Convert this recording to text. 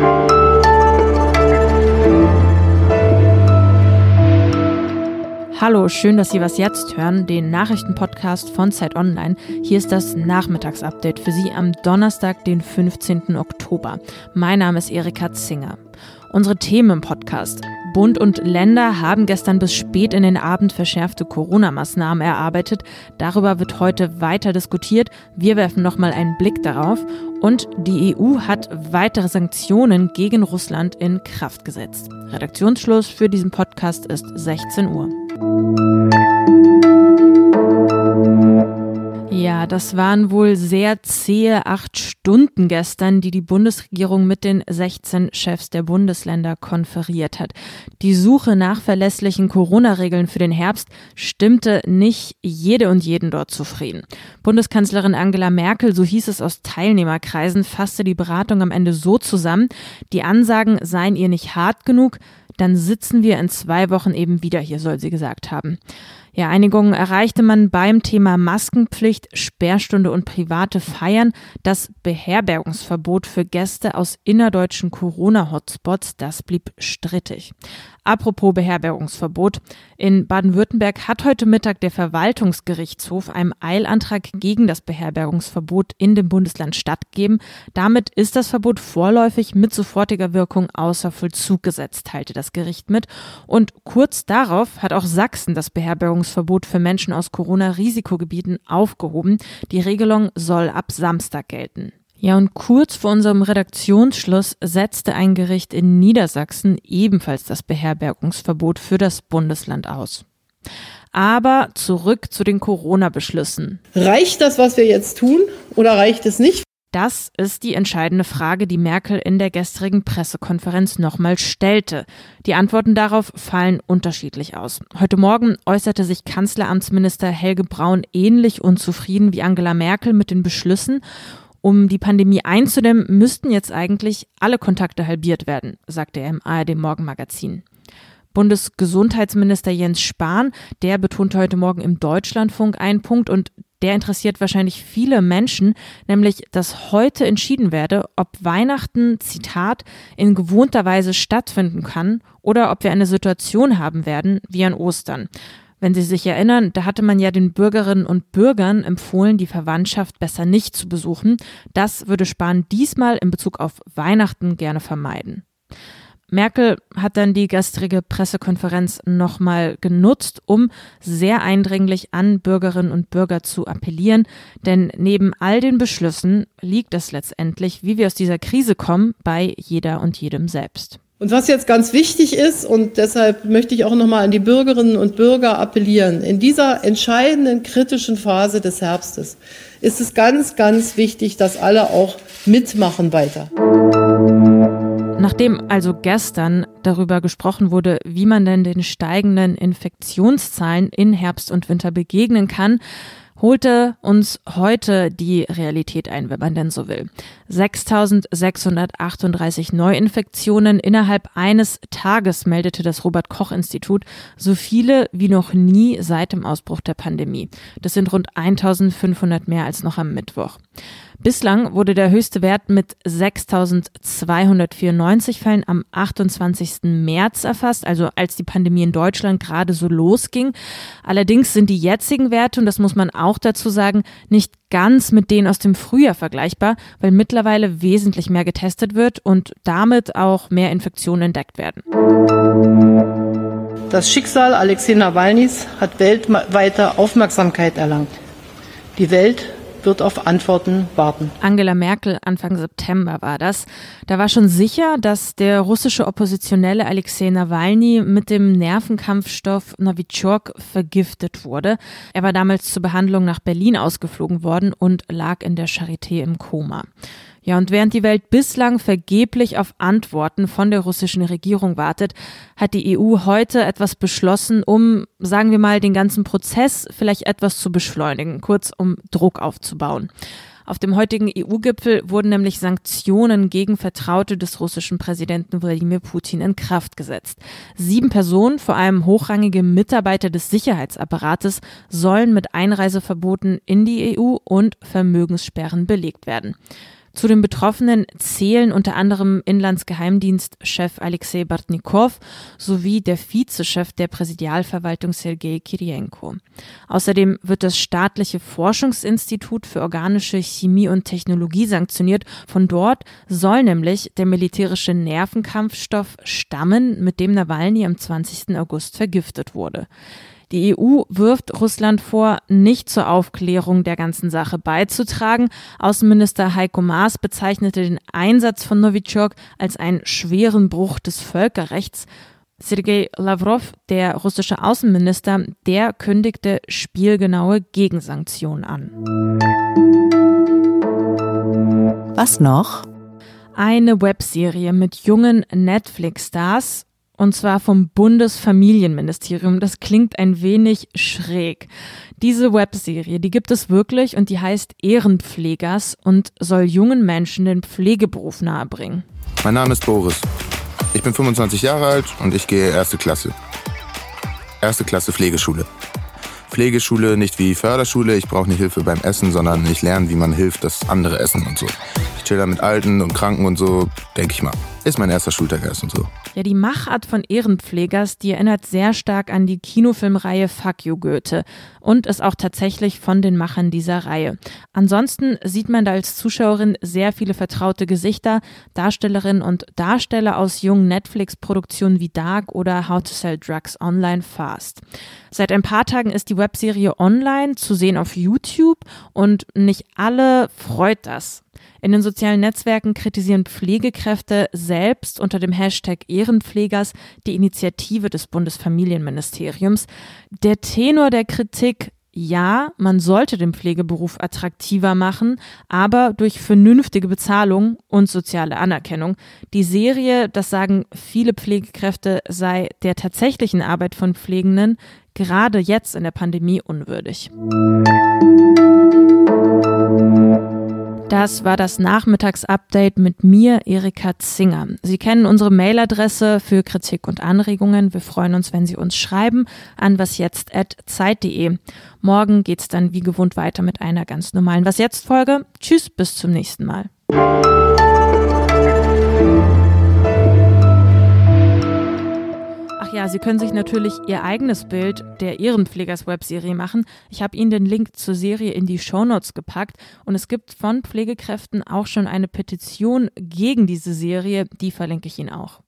Thank you. Hallo, schön, dass Sie was jetzt hören, den Nachrichtenpodcast von Zeit Online. Hier ist das Nachmittagsupdate für Sie am Donnerstag, den 15. Oktober. Mein Name ist Erika Zinger. Unsere Themen im Podcast. Bund und Länder haben gestern bis spät in den Abend verschärfte Corona-Maßnahmen erarbeitet. Darüber wird heute weiter diskutiert. Wir werfen nochmal einen Blick darauf. Und die EU hat weitere Sanktionen gegen Russland in Kraft gesetzt. Redaktionsschluss für diesen Podcast ist 16 Uhr. Ja, das waren wohl sehr zähe acht Stunden gestern, die die Bundesregierung mit den 16 Chefs der Bundesländer konferiert hat. Die Suche nach verlässlichen Corona-Regeln für den Herbst stimmte nicht jede und jeden dort zufrieden. Bundeskanzlerin Angela Merkel, so hieß es aus Teilnehmerkreisen, fasste die Beratung am Ende so zusammen, die Ansagen seien ihr nicht hart genug, dann sitzen wir in zwei Wochen eben wieder hier, soll sie gesagt haben. Ja, Einigungen erreichte man beim Thema Maskenpflicht, Sperrstunde und private Feiern. Das Beherbergungsverbot für Gäste aus innerdeutschen Corona-Hotspots, das blieb strittig. Apropos Beherbergungsverbot. In Baden-Württemberg hat heute Mittag der Verwaltungsgerichtshof einem Eilantrag gegen das Beherbergungsverbot in dem Bundesland stattgegeben. Damit ist das Verbot vorläufig mit sofortiger Wirkung außer Vollzug gesetzt, teilte das Gericht mit. Und kurz darauf hat auch Sachsen das Beherbergungsverbot für Menschen aus Corona-Risikogebieten aufgehoben. Die Regelung soll ab Samstag gelten. Ja, und kurz vor unserem Redaktionsschluss setzte ein Gericht in Niedersachsen ebenfalls das Beherbergungsverbot für das Bundesland aus. Aber zurück zu den Corona-Beschlüssen. Reicht das, was wir jetzt tun, oder reicht es nicht? Das ist die entscheidende Frage, die Merkel in der gestrigen Pressekonferenz nochmal stellte. Die Antworten darauf fallen unterschiedlich aus. Heute Morgen äußerte sich Kanzleramtsminister Helge Braun ähnlich unzufrieden wie Angela Merkel mit den Beschlüssen um die Pandemie einzudämmen, müssten jetzt eigentlich alle Kontakte halbiert werden, sagte er im ARD Morgenmagazin. Bundesgesundheitsminister Jens Spahn, der betonte heute Morgen im Deutschlandfunk einen Punkt und der interessiert wahrscheinlich viele Menschen, nämlich, dass heute entschieden werde, ob Weihnachten, Zitat, in gewohnter Weise stattfinden kann oder ob wir eine Situation haben werden wie an Ostern. Wenn Sie sich erinnern, da hatte man ja den Bürgerinnen und Bürgern empfohlen, die Verwandtschaft besser nicht zu besuchen. Das würde Spahn diesmal in Bezug auf Weihnachten gerne vermeiden. Merkel hat dann die gestrige Pressekonferenz nochmal genutzt, um sehr eindringlich an Bürgerinnen und Bürger zu appellieren. Denn neben all den Beschlüssen liegt es letztendlich, wie wir aus dieser Krise kommen, bei jeder und jedem selbst. Und was jetzt ganz wichtig ist, und deshalb möchte ich auch nochmal an die Bürgerinnen und Bürger appellieren, in dieser entscheidenden, kritischen Phase des Herbstes ist es ganz, ganz wichtig, dass alle auch mitmachen weiter. Nachdem also gestern darüber gesprochen wurde, wie man denn den steigenden Infektionszahlen in Herbst und Winter begegnen kann, holte uns heute die Realität ein, wenn man denn so will. 6638 Neuinfektionen innerhalb eines Tages meldete das Robert Koch Institut, so viele wie noch nie seit dem Ausbruch der Pandemie. Das sind rund 1500 mehr als noch am Mittwoch. Bislang wurde der höchste Wert mit 6.294 Fällen am 28. März erfasst, also als die Pandemie in Deutschland gerade so losging. Allerdings sind die jetzigen Werte, und das muss man auch dazu sagen, nicht ganz mit denen aus dem Frühjahr vergleichbar, weil mittlerweile wesentlich mehr getestet wird und damit auch mehr Infektionen entdeckt werden. Das Schicksal Alexei Nawalnys hat weltweite Aufmerksamkeit erlangt. Die Welt wird auf Antworten warten. Angela Merkel Anfang September war das. Da war schon sicher, dass der russische Oppositionelle Alexei Nawalny mit dem Nervenkampfstoff Novichok vergiftet wurde. Er war damals zur Behandlung nach Berlin ausgeflogen worden und lag in der Charité im Koma. Ja, und während die Welt bislang vergeblich auf Antworten von der russischen Regierung wartet, hat die EU heute etwas beschlossen, um, sagen wir mal, den ganzen Prozess vielleicht etwas zu beschleunigen, kurz um Druck aufzubauen. Auf dem heutigen EU-Gipfel wurden nämlich Sanktionen gegen Vertraute des russischen Präsidenten Wladimir Putin in Kraft gesetzt. Sieben Personen, vor allem hochrangige Mitarbeiter des Sicherheitsapparates, sollen mit Einreiseverboten in die EU und Vermögenssperren belegt werden. Zu den Betroffenen zählen unter anderem Inlandsgeheimdienstchef Alexei Bartnikov sowie der Vizechef der Präsidialverwaltung Sergei Kirienko. Außerdem wird das staatliche Forschungsinstitut für organische Chemie und Technologie sanktioniert. Von dort soll nämlich der militärische Nervenkampfstoff stammen, mit dem Nawalny am 20. August vergiftet wurde. Die EU wirft Russland vor, nicht zur Aufklärung der ganzen Sache beizutragen. Außenminister Heiko Maas bezeichnete den Einsatz von Novichok als einen schweren Bruch des Völkerrechts. Sergei Lavrov, der russische Außenminister, der kündigte spielgenaue Gegensanktionen an. Was noch? Eine Webserie mit jungen Netflix-Stars und zwar vom Bundesfamilienministerium. Das klingt ein wenig schräg. Diese Webserie, die gibt es wirklich und die heißt Ehrenpflegers und soll jungen Menschen den Pflegeberuf nahebringen. Mein Name ist Boris. Ich bin 25 Jahre alt und ich gehe erste Klasse. Erste Klasse Pflegeschule. Pflegeschule nicht wie Förderschule, ich brauche nicht Hilfe beim Essen, sondern ich lerne, wie man hilft, dass andere essen und so. Ich chill da mit Alten und Kranken und so, denke ich mal. Ist mein erster Schultag erst und so. Ja, die Machart von Ehrenpflegers, die erinnert sehr stark an die Kinofilmreihe Fuck You Goethe und ist auch tatsächlich von den Machern dieser Reihe. Ansonsten sieht man da als Zuschauerin sehr viele vertraute Gesichter, Darstellerinnen und Darsteller aus jungen Netflix-Produktionen wie Dark oder How to Sell Drugs Online Fast. Seit ein paar Tagen ist die Webserie online zu sehen auf YouTube und nicht alle freut das. In den sozialen Netzwerken kritisieren Pflegekräfte selbst unter dem Hashtag Ehrenpflegers die Initiative des Bundesfamilienministeriums. Der Tenor der Kritik ja, man sollte den Pflegeberuf attraktiver machen, aber durch vernünftige Bezahlung und soziale Anerkennung. Die Serie, das sagen viele Pflegekräfte, sei der tatsächlichen Arbeit von Pflegenden gerade jetzt in der Pandemie unwürdig. Das war das Nachmittagsupdate mit mir, Erika Zinger. Sie kennen unsere Mailadresse für Kritik und Anregungen. Wir freuen uns, wenn Sie uns schreiben an wasjetzt.zeit.de. Morgen geht's dann wie gewohnt weiter mit einer ganz normalen Was jetzt Folge. Tschüss, bis zum nächsten Mal. Ach ja, Sie können sich natürlich Ihr eigenes Bild der Ehrenpflegers-Webserie machen. Ich habe Ihnen den Link zur Serie in die Shownotes gepackt und es gibt von Pflegekräften auch schon eine Petition gegen diese Serie, die verlinke ich Ihnen auch.